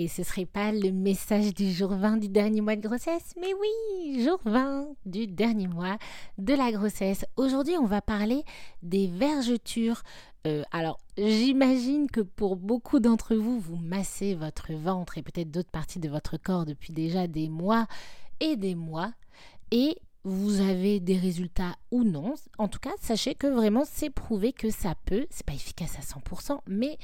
et ce serait pas le message du jour 20 du dernier mois de grossesse, mais oui, jour 20 du dernier mois de la grossesse. Aujourd'hui, on va parler des vergetures. Euh, alors, j'imagine que pour beaucoup d'entre vous, vous massez votre ventre et peut-être d'autres parties de votre corps depuis déjà des mois et des mois. Et vous avez des résultats ou non. En tout cas, sachez que vraiment, c'est prouvé que ça peut. C'est pas efficace à 100%, mais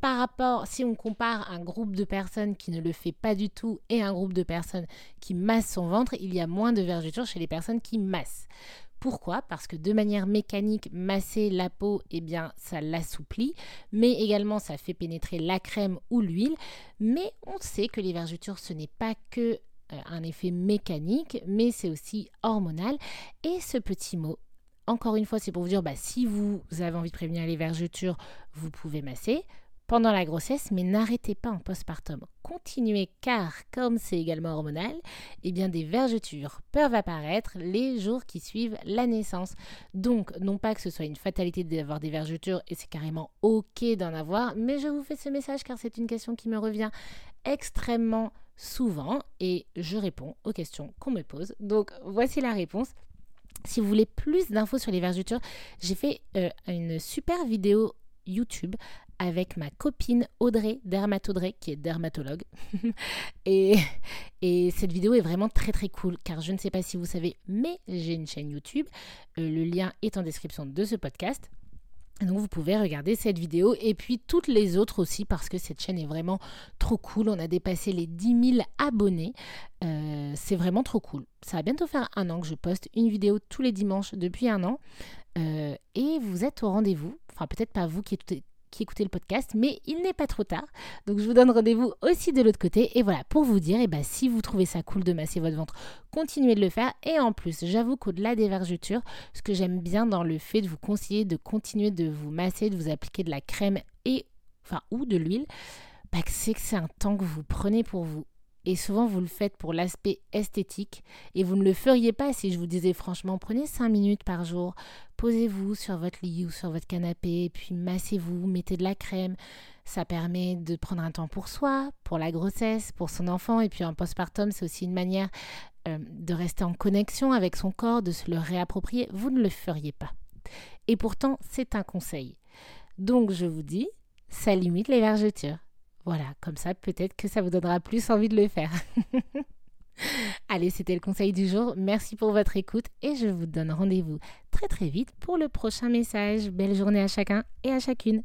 par rapport, si on compare un groupe de personnes qui ne le fait pas du tout et un groupe de personnes qui massent son ventre, il y a moins de vergetures chez les personnes qui massent. Pourquoi? Parce que de manière mécanique, masser la peau, eh bien, ça l'assouplit, mais également ça fait pénétrer la crème ou l'huile. Mais on sait que les vergetures, ce n'est pas que euh, un effet mécanique, mais c'est aussi hormonal. Et ce petit mot, encore une fois, c'est pour vous dire, bah, si vous avez envie de prévenir les vergetures, vous pouvez masser pendant la grossesse, mais n'arrêtez pas en postpartum. Continuez car, comme c'est également hormonal, eh bien des vergetures peuvent apparaître les jours qui suivent la naissance. Donc, non pas que ce soit une fatalité d'avoir des vergetures et c'est carrément ok d'en avoir, mais je vous fais ce message car c'est une question qui me revient extrêmement souvent et je réponds aux questions qu'on me pose. Donc, voici la réponse. Si vous voulez plus d'infos sur les vergetures, j'ai fait euh, une super vidéo YouTube avec ma copine Audrey, Dermataudrey, qui est dermatologue. et, et, cette vidéo est vraiment très très cool, car je ne sais pas si vous savez, mais j'ai une chaîne YouTube. Euh, le lien est en description de ce podcast. Donc vous pouvez regarder cette vidéo et puis toutes les autres aussi parce que cette chaîne est vraiment trop cool. On a dépassé les 10 000 abonnés. Euh, c'est vraiment trop cool. Ça va bientôt faire un an que je poste une vidéo tous les dimanches depuis un an. Euh, et vous êtes au rendez-vous. Enfin peut-être pas vous qui êtes qui écoutez le podcast, mais il n'est pas trop tard. Donc je vous donne rendez-vous aussi de l'autre côté. Et voilà, pour vous dire, eh ben, si vous trouvez ça cool de masser votre ventre, continuez de le faire. Et en plus, j'avoue qu'au-delà des vergetures, ce que j'aime bien dans le fait de vous conseiller de continuer de vous masser, de vous appliquer de la crème et enfin ou de l'huile, bah, c'est que c'est un temps que vous prenez pour vous. Et souvent, vous le faites pour l'aspect esthétique. Et vous ne le feriez pas si je vous disais franchement, prenez 5 minutes par jour, posez-vous sur votre lit ou sur votre canapé, puis massez-vous, mettez de la crème. Ça permet de prendre un temps pour soi, pour la grossesse, pour son enfant. Et puis en postpartum, c'est aussi une manière euh, de rester en connexion avec son corps, de se le réapproprier. Vous ne le feriez pas. Et pourtant, c'est un conseil. Donc je vous dis, ça limite les vergetures. Voilà, comme ça, peut-être que ça vous donnera plus envie de le faire. Allez, c'était le conseil du jour. Merci pour votre écoute et je vous donne rendez-vous très très vite pour le prochain message. Belle journée à chacun et à chacune.